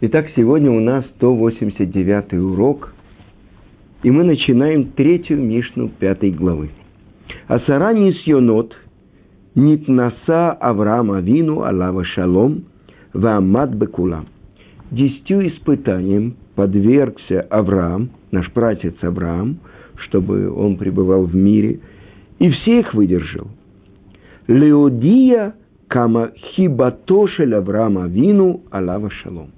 Итак, сегодня у нас 189 урок, и мы начинаем третью Мишну пятой главы. Асарани Сьонот, Нитнаса Авраам Авину Аллава Шалом, Ваамад Бекулам. Десятью испытаниям подвергся Авраам, наш братец Авраам, чтобы он пребывал в мире, и всех выдержал. Леодия Кама Хибатошель Авраама Вину Аллава Шалом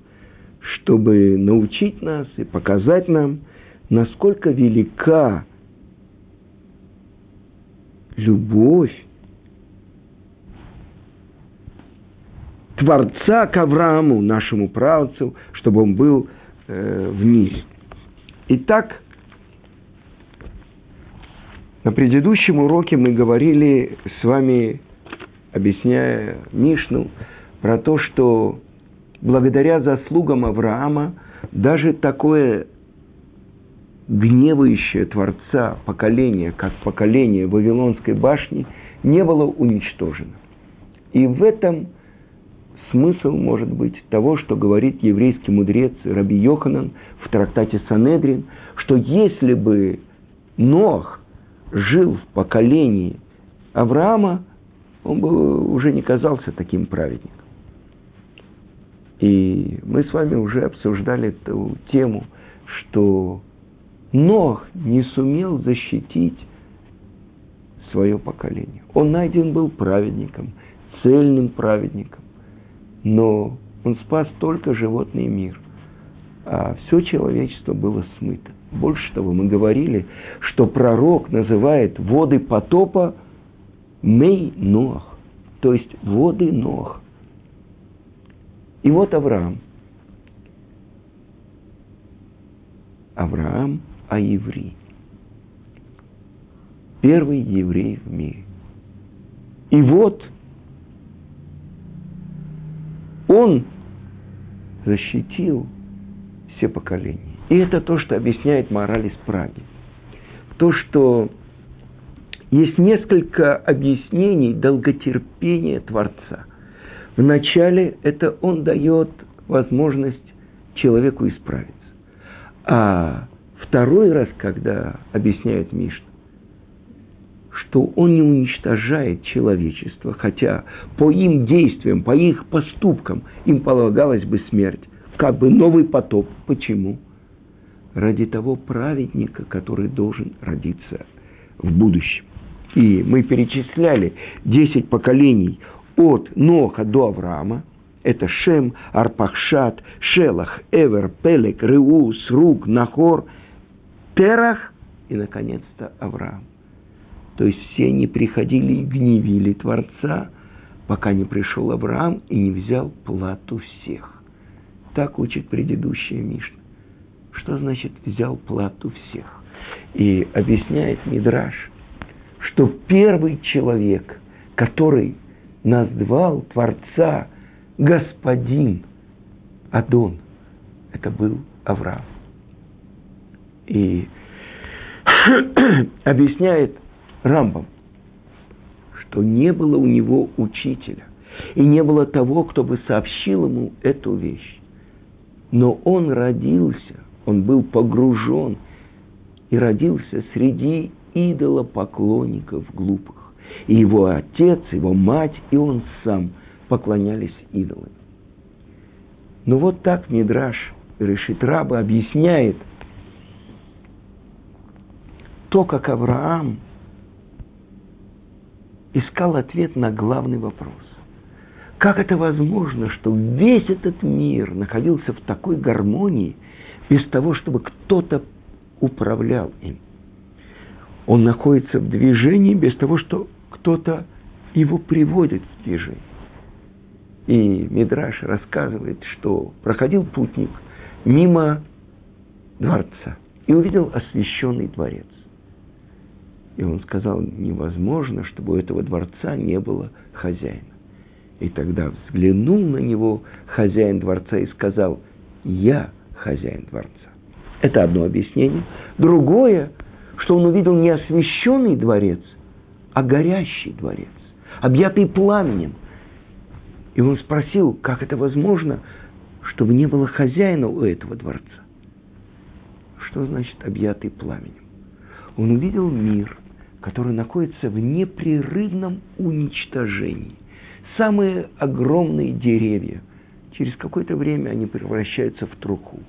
чтобы научить нас и показать нам, насколько велика любовь Творца к Аврааму, нашему правцу, чтобы он был э, в мире. Итак, на предыдущем уроке мы говорили с вами, объясняя Мишну, про то, что благодаря заслугам Авраама, даже такое гневающее Творца поколение, как поколение Вавилонской башни, не было уничтожено. И в этом смысл может быть того, что говорит еврейский мудрец Раби Йоханан в трактате Санедрин, что если бы Нох жил в поколении Авраама, он бы уже не казался таким праведником. И мы с вами уже обсуждали эту тему, что Нох не сумел защитить свое поколение. Он найден был праведником, цельным праведником, но он спас только животный мир, а все человечество было смыто. Больше того, мы говорили, что пророк называет воды потопа Мей Нох, то есть воды Нох – и вот Авраам. Авраам а еврей. Первый еврей в мире. И вот он защитил все поколения. И это то, что объясняет мораль из Праги. То, что есть несколько объяснений долготерпения Творца. Вначале это он дает возможность человеку исправиться. А второй раз, когда объясняет Мишна, что он не уничтожает человечество, хотя по им действиям, по их поступкам им полагалась бы смерть, как бы новый потоп. Почему? Ради того праведника, который должен родиться в будущем. И мы перечисляли 10 поколений от Ноха до Авраама, это Шем, Арпахшат, Шелах, Эвер, Пелек, Реус, Рук, Нахор, Терах и, наконец-то, Авраам. То есть все они приходили и гневили Творца, пока не пришел Авраам и не взял плату всех. Так учит предыдущая Мишна. Что значит взял плату всех? И объясняет Мидраш, что первый человек, который назвал Творца Господин Адон. Это был Авраам. И объясняет Рамбам, что не было у него учителя, и не было того, кто бы сообщил ему эту вещь. Но он родился, он был погружен и родился среди идолопоклонников глупых. И его отец, его мать, и он сам поклонялись идолам. Но вот так Мидраш решит раба объясняет то, как Авраам искал ответ на главный вопрос. Как это возможно, что весь этот мир находился в такой гармонии, без того, чтобы кто-то управлял им? Он находится в движении без того, что кто-то его приводит в движение. И Мидраш рассказывает, что проходил путник мимо дворца и увидел освященный дворец. И он сказал, невозможно, чтобы у этого дворца не было хозяина. И тогда взглянул на него хозяин дворца и сказал, я хозяин дворца. Это одно объяснение. Другое, что он увидел не освященный дворец, а горящий дворец, объятый пламенем. И он спросил, как это возможно, чтобы не было хозяина у этого дворца. Что значит объятый пламенем? Он увидел мир, который находится в непрерывном уничтожении. Самые огромные деревья, через какое-то время они превращаются в труху.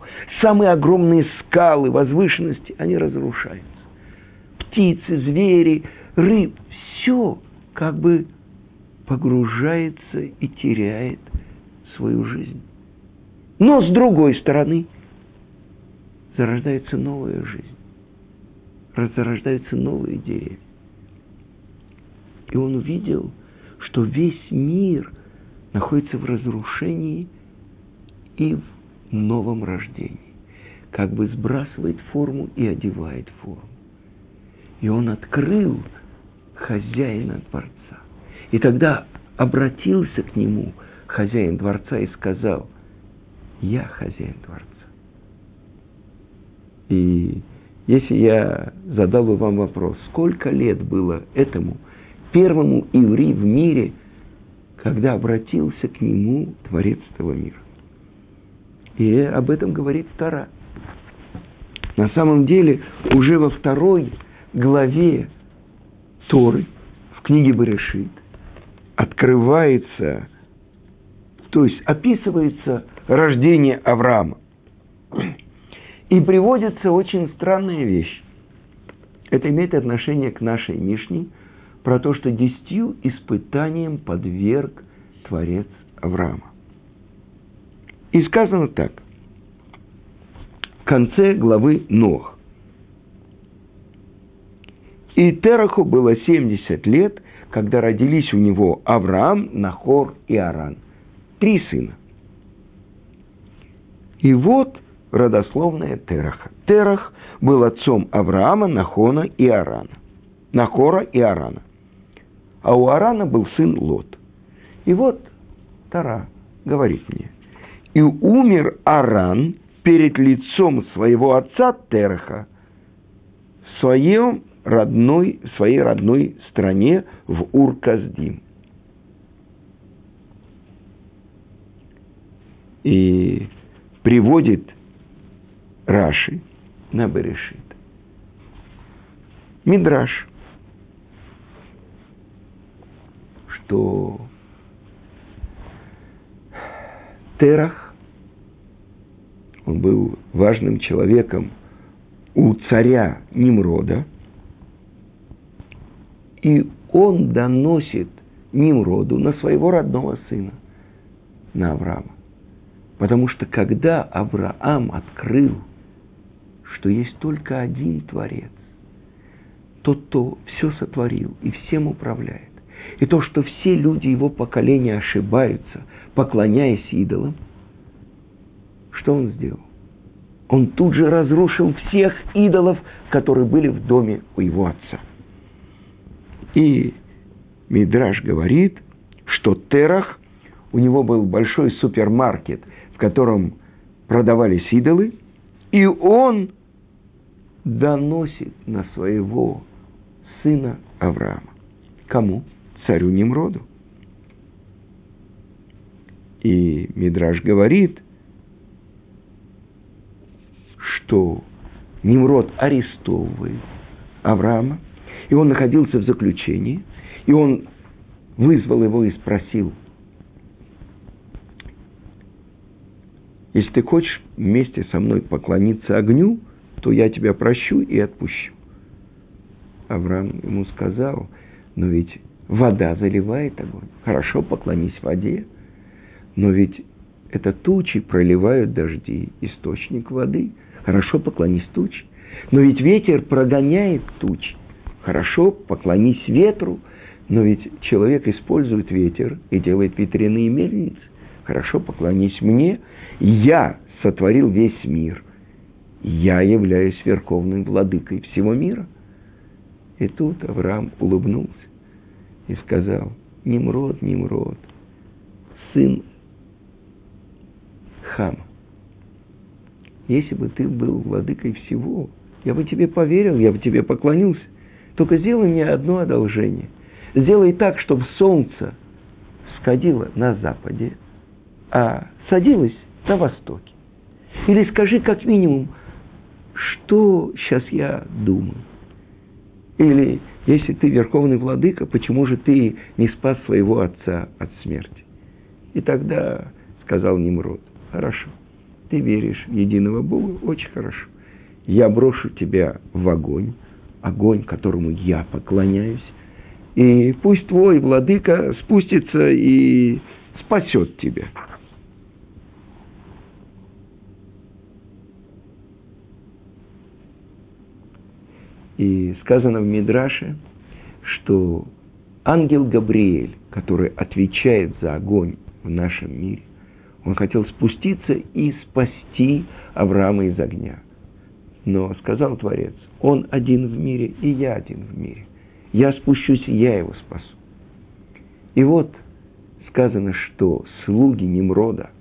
Самые огромные скалы, возвышенности, они разрушаются. Птицы, звери, рыб, все как бы погружается и теряет свою жизнь. Но с другой стороны, зарождается новая жизнь. Зарождаются новые деревья. И он увидел, что весь мир находится в разрушении и в новом рождении. Как бы сбрасывает форму и одевает форму. И он открыл хозяина дворца. И тогда обратился к нему хозяин дворца и сказал, я хозяин дворца. И если я задал бы вам вопрос, сколько лет было этому первому иври в мире, когда обратился к нему Творец этого мира. И об этом говорит Тара. На самом деле, уже во второй главе Торы, в книге Берешит, открывается, то есть описывается рождение Авраама. И приводится очень странная вещь. Это имеет отношение к нашей Мишне про то, что десятью испытаниям подверг Творец Авраама. И сказано так. В конце главы Нох. И Тераху было 70 лет, когда родились у него Авраам, Нахор и Аран. Три сына. И вот родословная Тераха. Терах был отцом Авраама, Нахона и Арана. Нахора и Арана. А у Арана был сын Лот. И вот Тара говорит мне. И умер Аран перед лицом своего отца Тераха в своем родной, своей родной стране в Урказдим. И приводит Раши на Берешит. Мидраш, что Терах, он был важным человеком у царя Nimрода и он доносит Нимроду на своего родного сына, на Авраама. Потому что когда Авраам открыл, что есть только один Творец, тот, кто все сотворил и всем управляет, и то, что все люди его поколения ошибаются, поклоняясь идолам, что он сделал? Он тут же разрушил всех идолов, которые были в доме у его отца – и Мидраш говорит, что Терах, у него был большой супермаркет, в котором продавались идолы, и он доносит на своего сына Авраама. Кому? Царю Немроду. И Мидраш говорит, что Немрод арестовывает Авраама – и он находился в заключении, и он вызвал его и спросил, если ты хочешь вместе со мной поклониться огню, то я тебя прощу и отпущу. Авраам ему сказал, но ведь вода заливает огонь. Хорошо, поклонись воде, но ведь это тучи проливают дожди, источник воды. Хорошо, поклонись тучи. Но ведь ветер прогоняет тучи. Хорошо, поклонись ветру, но ведь человек использует ветер и делает ветряные мельницы. Хорошо, поклонись мне. Я сотворил весь мир. Я являюсь верховным владыкой всего мира. И тут Авраам улыбнулся и сказал, Немрод, Немрод, сын Хама, если бы ты был владыкой всего, я бы тебе поверил, я бы тебе поклонился. Только сделай мне одно одолжение. Сделай так, чтобы солнце сходило на западе, а садилось на востоке. Или скажи как минимум, что сейчас я думаю. Или если ты верховный владыка, почему же ты не спас своего отца от смерти? И тогда сказал Немрод, хорошо, ты веришь в единого Бога, очень хорошо. Я брошу тебя в огонь, огонь, которому я поклоняюсь, и пусть твой владыка спустится и спасет тебя. И сказано в Мидраше, что ангел Габриэль, который отвечает за огонь в нашем мире, он хотел спуститься и спасти Авраама из огня. Но сказал Творец, он один в мире, и я один в мире. Я спущусь, я его спасу. И вот сказано, что слуги Немрода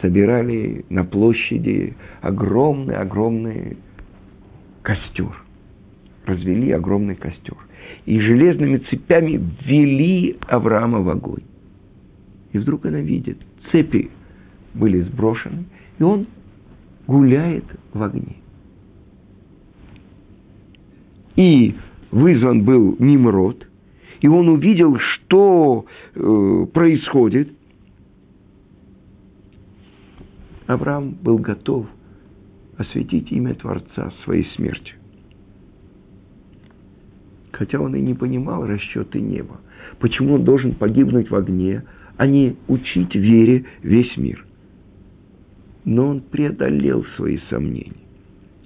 собирали на площади огромный-огромный костер. Развели огромный костер. И железными цепями ввели Авраама в огонь. И вдруг она видит, цепи были сброшены, и он гуляет в огне. И вызван был Nimrod, и он увидел, что э, происходит. Авраам был готов осветить имя Творца своей смертью. Хотя он и не понимал расчеты неба. Почему он должен погибнуть в огне, а не учить вере весь мир. Но он преодолел свои сомнения.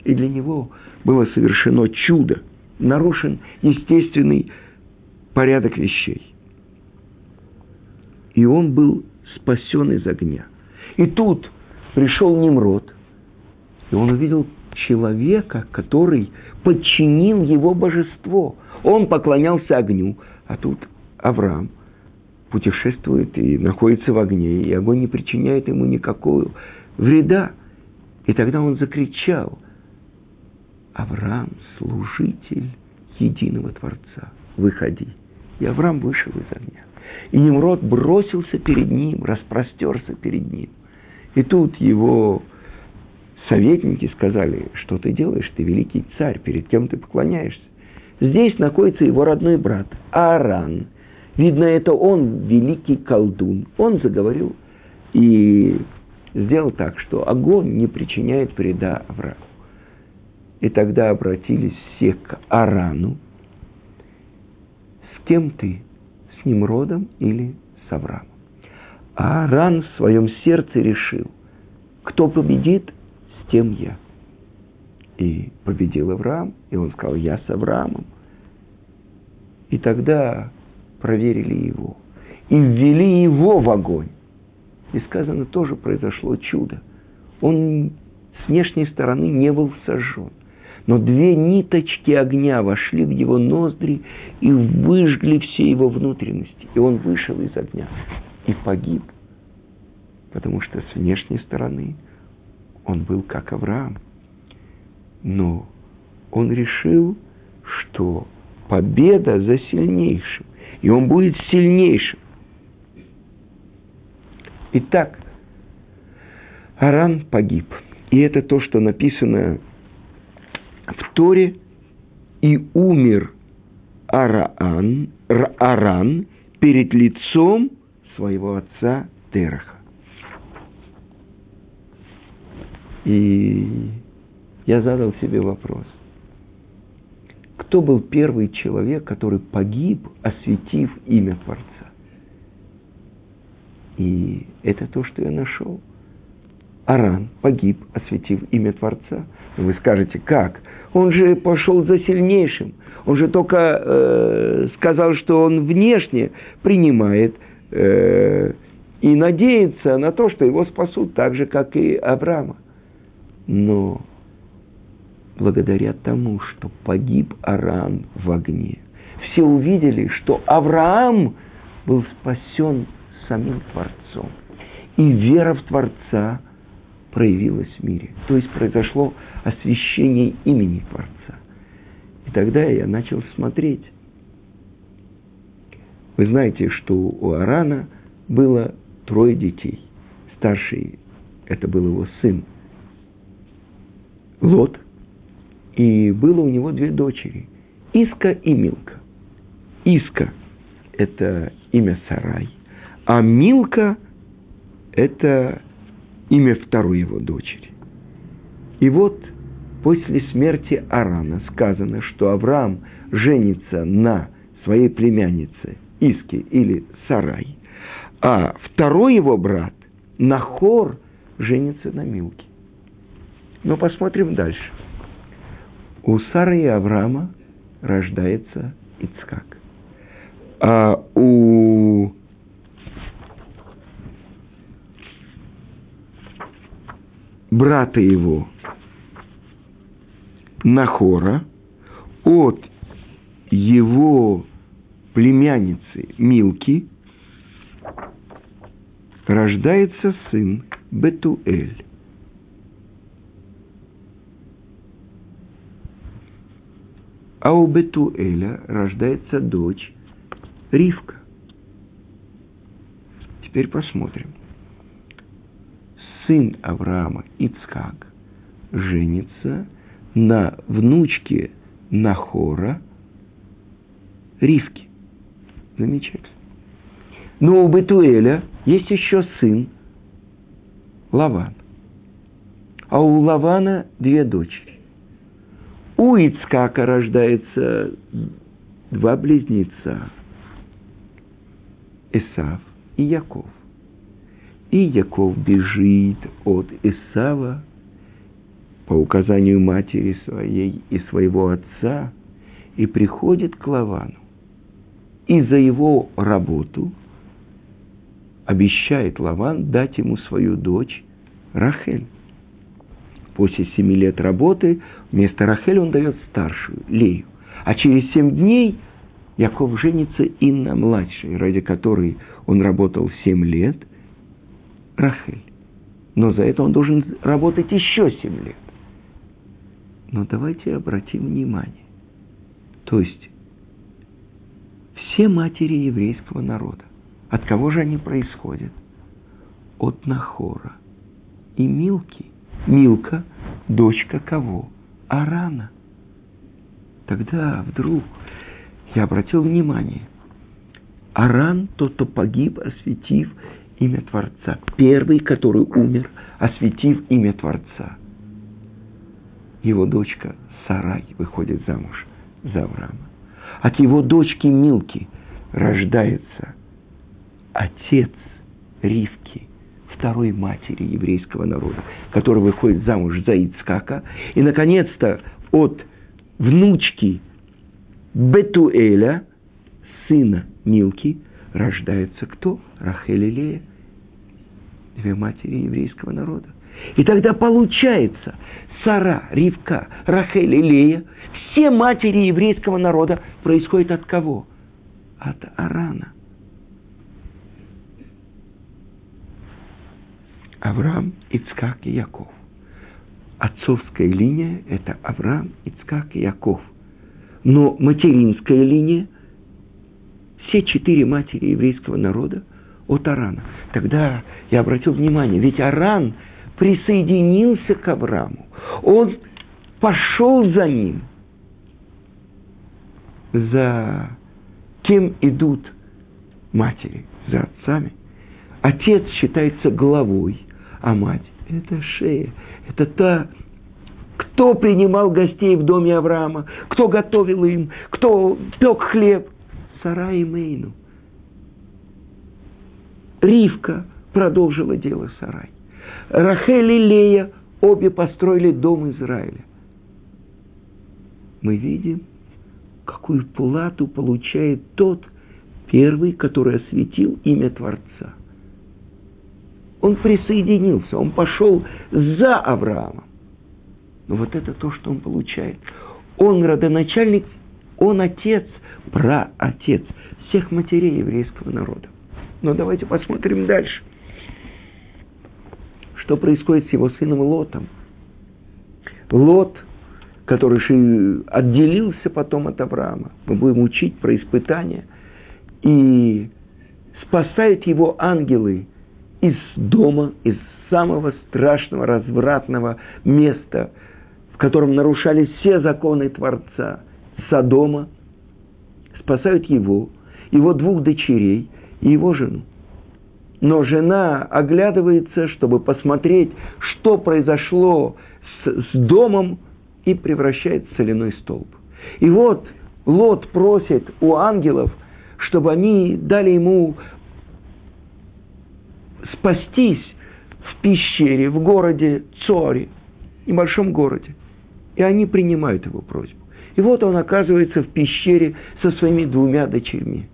И для него было совершено чудо – нарушен естественный порядок вещей. И он был спасен из огня. И тут пришел Немрод, и он увидел человека, который подчинил его божество. Он поклонялся огню, а тут Авраам путешествует и находится в огне, и огонь не причиняет ему никакого вреда. И тогда он закричал, Авраам, служитель единого Творца, выходи. И Авраам вышел из огня. И Немрод бросился перед ним, распростерся перед ним. И тут его советники сказали, что ты делаешь, ты великий царь, перед кем ты поклоняешься. Здесь находится его родной брат Ааран. Видно, это он великий колдун. Он заговорил и сделал так, что огонь не причиняет вреда Аврааму. И тогда обратились все к Арану. С кем ты? С Немродом или с Авраамом? А Аран в своем сердце решил, кто победит, с тем я. И победил Авраам, и он сказал, я с Авраамом. И тогда проверили его. И ввели его в огонь. И сказано, тоже произошло чудо. Он с внешней стороны не был сожжен но две ниточки огня вошли в его ноздри и выжгли все его внутренности. И он вышел из огня и погиб, потому что с внешней стороны он был как Авраам. Но он решил, что победа за сильнейшим, и он будет сильнейшим. Итак, Аран погиб. И это то, что написано в Торе и умер Араан, Аран перед лицом своего отца Тераха. И я задал себе вопрос. Кто был первый человек, который погиб, осветив имя Творца? И это то, что я нашел. Аран погиб, осветив имя Творца. Вы скажете, как? Он же пошел за сильнейшим. Он же только э, сказал, что он внешне принимает э, и надеется на то, что его спасут так же, как и Авраама. Но благодаря тому, что погиб Аран в огне, все увидели, что Авраам был спасен самим Творцом. И вера в Творца проявилась в мире. То есть произошло освящение имени Творца. И тогда я начал смотреть. Вы знаете, что у Арана было трое детей. Старший это был его сын Лот, и было у него две дочери, Иска и Милка. Иска – это имя Сарай, а Милка – это имя второй его дочери. И вот после смерти Арана сказано, что Авраам женится на своей племяннице Иске или Сарай, а второй его брат Нахор женится на Милке. Но посмотрим дальше. У Сары и Авраама рождается Ицкак. А у брата его Нахора от его племянницы Милки рождается сын Бетуэль. А у Бетуэля рождается дочь Ривка. Теперь посмотрим. Сын Авраама Ицкак женится на внучке Нахора Ривки. Замечательно. Но у Бетуэля есть еще сын Лаван. А у Лавана две дочери. У Ицкака рождается два близнеца. Исав и Яков. И Яков бежит от Исава по указанию матери своей и своего отца и приходит к Лавану. И за его работу обещает Лаван дать ему свою дочь Рахель. После семи лет работы вместо Рахель он дает старшую, Лею. А через семь дней Яков женится и на младшей, ради которой он работал семь лет, Рахель. Но за это он должен работать еще семь лет. Но давайте обратим внимание. То есть все матери еврейского народа, от кого же они происходят? От Нахора и Милки – Милка – дочка кого? Арана. Тогда вдруг я обратил внимание. Аран – тот, кто погиб, осветив имя Творца. Первый, который умер, осветив имя Творца. Его дочка Сарай выходит замуж за Авраама. От его дочки Милки рождается отец Ривки – второй матери еврейского народа, которая выходит замуж за Ицкака. И, наконец-то, от внучки Бетуэля, сына Милки, рождается кто? Рахель и Лея. Две матери еврейского народа. И тогда получается, Сара, Ривка, Рахель и Лея, все матери еврейского народа происходят от кого? От Арана. Авраам, Ицкак и Яков. Отцовская линия – это Авраам, Ицкак и Яков. Но материнская линия – все четыре матери еврейского народа от Арана. Тогда я обратил внимание, ведь Аран присоединился к Аврааму. Он пошел за ним. За кем идут матери? За отцами. Отец считается главой – а мать – это шея, это та, кто принимал гостей в доме Авраама, кто готовил им, кто пек хлеб. Сара и Мейну. Ривка продолжила дело Сарай. Рахель и Лея обе построили дом Израиля. Мы видим, какую плату получает тот первый, который осветил имя Творца – он присоединился, он пошел за Авраамом. Но вот это то, что он получает. Он родоначальник, он отец, праотец всех матерей еврейского народа. Но давайте посмотрим дальше. Что происходит с его сыном Лотом? Лот, который отделился потом от Авраама. Мы будем учить про испытания. И спасают его ангелы из дома, из самого страшного, развратного места, в котором нарушались все законы Творца, Содома, спасают его, его двух дочерей и его жену. Но жена оглядывается, чтобы посмотреть, что произошло с, с домом, и превращает в соляной столб. И вот Лот просит у ангелов, чтобы они дали ему спастись в пещере, в городе Цори, небольшом городе. И они принимают его просьбу. И вот он оказывается в пещере со своими двумя дочерьми.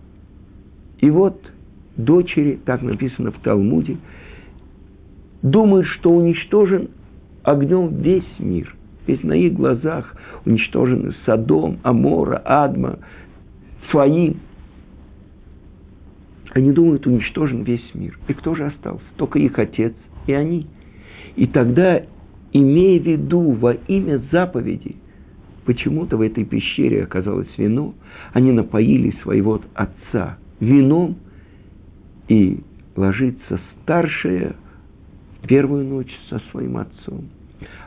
И вот дочери, так написано в Талмуде, думают, что уничтожен огнем весь мир. Ведь на их глазах уничтожены Содом, Амора, Адма, своим. Они думают, уничтожен весь мир. И кто же остался? Только их отец и они. И тогда, имея в виду во имя заповеди, почему-то в этой пещере оказалось вино, они напоили своего отца вином, и ложится старшая в первую ночь со своим отцом,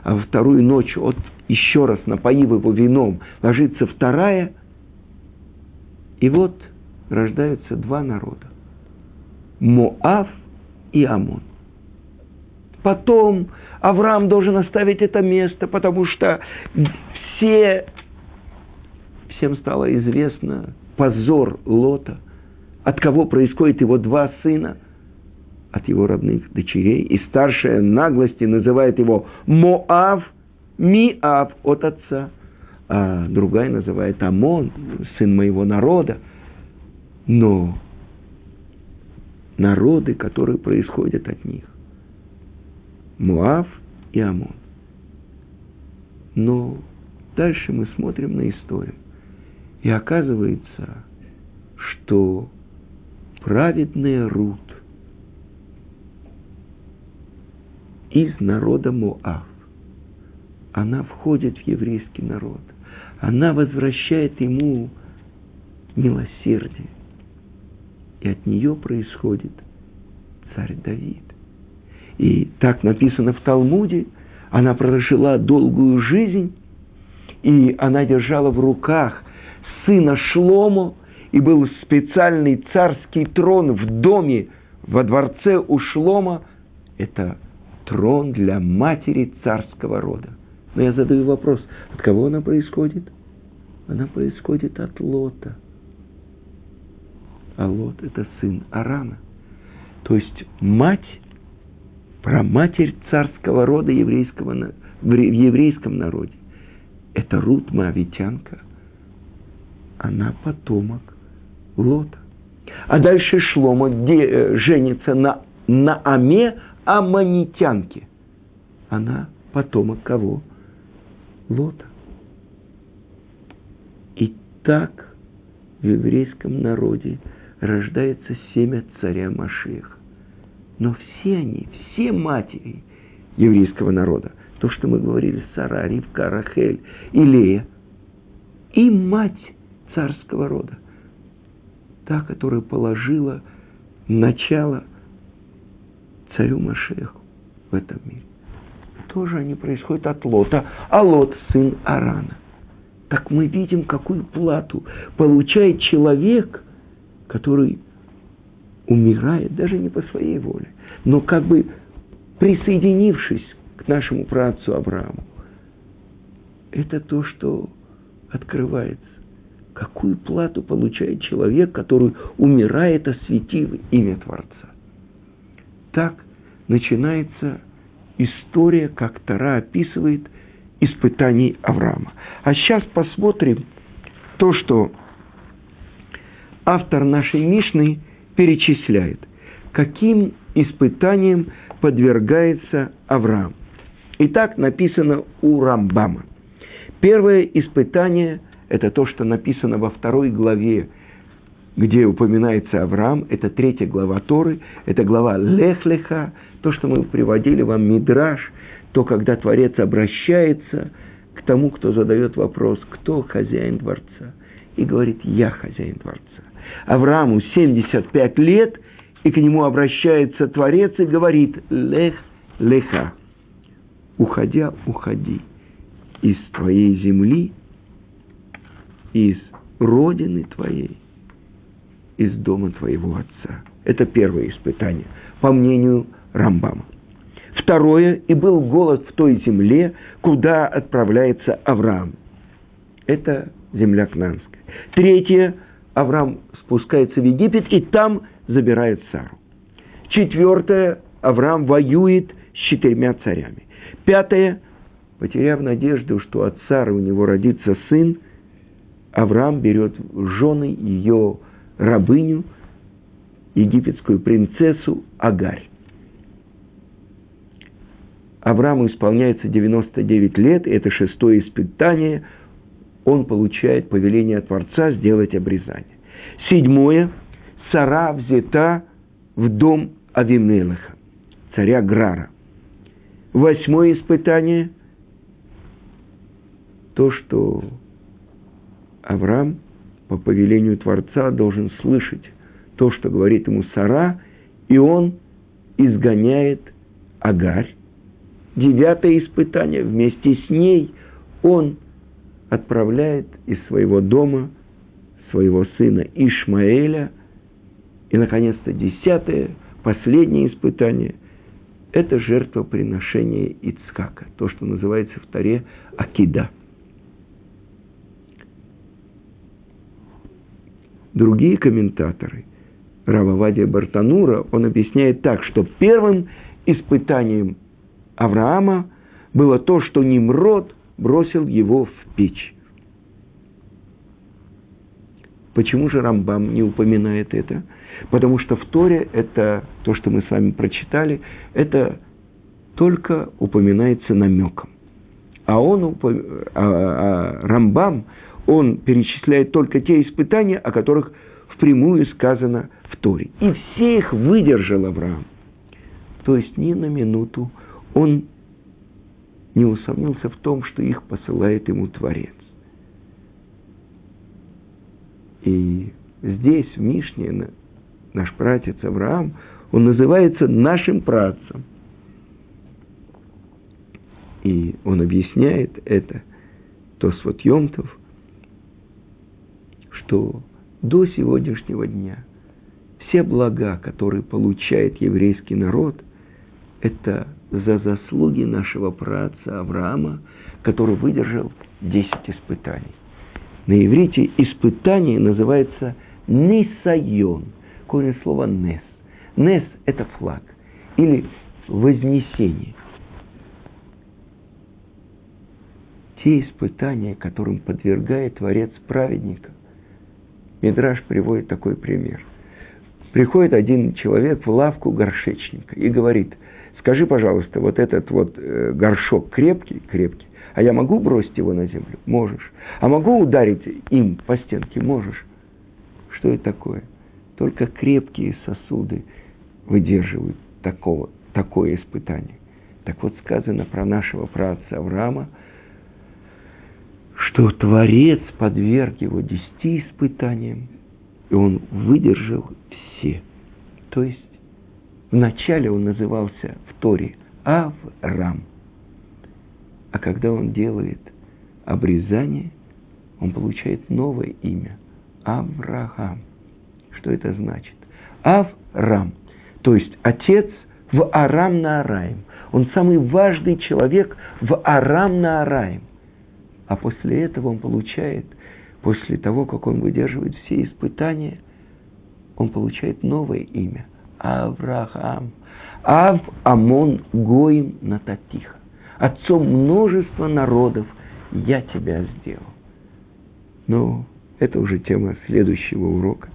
а во вторую ночь, от, еще раз напоив его вином, ложится вторая, и вот рождаются два народа. Моав и Амон. Потом Авраам должен оставить это место, потому что все, всем стало известно позор Лота, от кого происходит его два сына, от его родных дочерей. И старшая наглости называет его Моав, Миав от отца, а другая называет Амон, сын моего народа. Но народы, которые происходят от них. Муав и Амон. Но дальше мы смотрим на историю. И оказывается, что праведная Рут из народа Моав, она входит в еврейский народ. Она возвращает ему милосердие – и от нее происходит царь Давид. И так написано в Талмуде, она прожила долгую жизнь, и она держала в руках сына Шлому, и был специальный царский трон в доме, во дворце у Шлома. Это трон для матери царского рода. Но я задаю вопрос, от кого она происходит? Она происходит от Лота – а Лот – это сын Арана. То есть мать, проматерь царского рода еврейского, в еврейском народе. Это Рут Моавитянка. Она потомок Лота. А дальше Шлома где, э, женится на, на Аме Аманитянке. Она потомок кого? Лота. И так в еврейском народе – рождается семя царя Машеха. Но все они, все матери еврейского народа, то, что мы говорили, Сара, Ривка, Рахель и и мать царского рода, та, которая положила начало царю Машеху в этом мире. Тоже они происходят от Лота, а Лот – сын Арана. Так мы видим, какую плату получает человек – который умирает даже не по своей воле, но как бы присоединившись к нашему працу Аврааму. Это то, что открывается. Какую плату получает человек, который умирает, осветив имя Творца. Так начинается история, как Тара описывает испытаний Авраама. А сейчас посмотрим то, что автор нашей Мишны перечисляет, каким испытанием подвергается Авраам. Итак, написано у Рамбама. Первое испытание – это то, что написано во второй главе, где упоминается Авраам, это третья глава Торы, это глава Лехлеха, то, что мы приводили вам Мидраш, то, когда Творец обращается к тому, кто задает вопрос, кто хозяин дворца, и говорит, я хозяин дворца. Аврааму 75 лет, и к нему обращается Творец и говорит, «Лех леха. Уходя, уходи из твоей земли, из родины твоей, из дома твоего отца. Это первое испытание, по мнению Рамбама. Второе, и был голод в той земле, куда отправляется Авраам. Это земля Кнанская. Третье, Авраам спускается в Египет и там забирает Сару. Четвертое, Авраам воюет с четырьмя царями. Пятое, потеряв надежду, что от Сары у него родится сын, Авраам берет в жены ее рабыню, египетскую принцессу Агарь. Аврааму исполняется 99 лет, это шестое испытание, он получает повеление от Творца сделать обрезание. Седьмое, Сара взята в дом Авимелаха, царя Грара. Восьмое испытание – то, что Авраам по повелению Творца должен слышать то, что говорит ему Сара, и он изгоняет Агарь. Девятое испытание, вместе с ней он отправляет из своего дома своего сына Ишмаэля. И, наконец-то, десятое, последнее испытание – это жертвоприношение Ицкака, то, что называется в Таре Акида. Другие комментаторы, Рававадия Бартанура, он объясняет так, что первым испытанием Авраама было то, что Nimrod бросил его в печь. Почему же Рамбам не упоминает это? Потому что в Торе это, то, что мы с вами прочитали, это только упоминается намеком. А он, упом... а, а Рамбам, он перечисляет только те испытания, о которых впрямую сказано в Торе. И все их выдержал Авраам. То есть ни на минуту он не усомнился в том, что их посылает ему Творец. И здесь, в Мишне, наш братец Авраам, он называется нашим працем. И он объясняет это, то с вот Йомтов, что до сегодняшнего дня все блага, которые получает еврейский народ, это за заслуги нашего праца Авраама, который выдержал 10 испытаний. На иврите испытание называется нисайон, корень слова нес. Нес – это флаг или вознесение. Те испытания, которым подвергает Творец праведника. Мидраш приводит такой пример. Приходит один человек в лавку горшечника и говорит, скажи, пожалуйста, вот этот вот э, горшок крепкий, крепкий, а я могу бросить его на землю? Можешь. А могу ударить им по стенке? Можешь. Что это такое? Только крепкие сосуды выдерживают такого, такое испытание. Так вот сказано про нашего праотца Авраама, что Творец подверг его десяти испытаниям, и он выдержал все. То есть вначале он назывался в Торе Авраам – а когда он делает обрезание, он получает новое имя – Авраам. Что это значит? Аврам, то есть отец в Арам на Араим. Он самый важный человек в Арам на Араим. А после этого он получает, после того, как он выдерживает все испытания, он получает новое имя – Авраам. Ав Амон Гоим Нататиха отцом множества народов я тебя сделал. Но это уже тема следующего урока.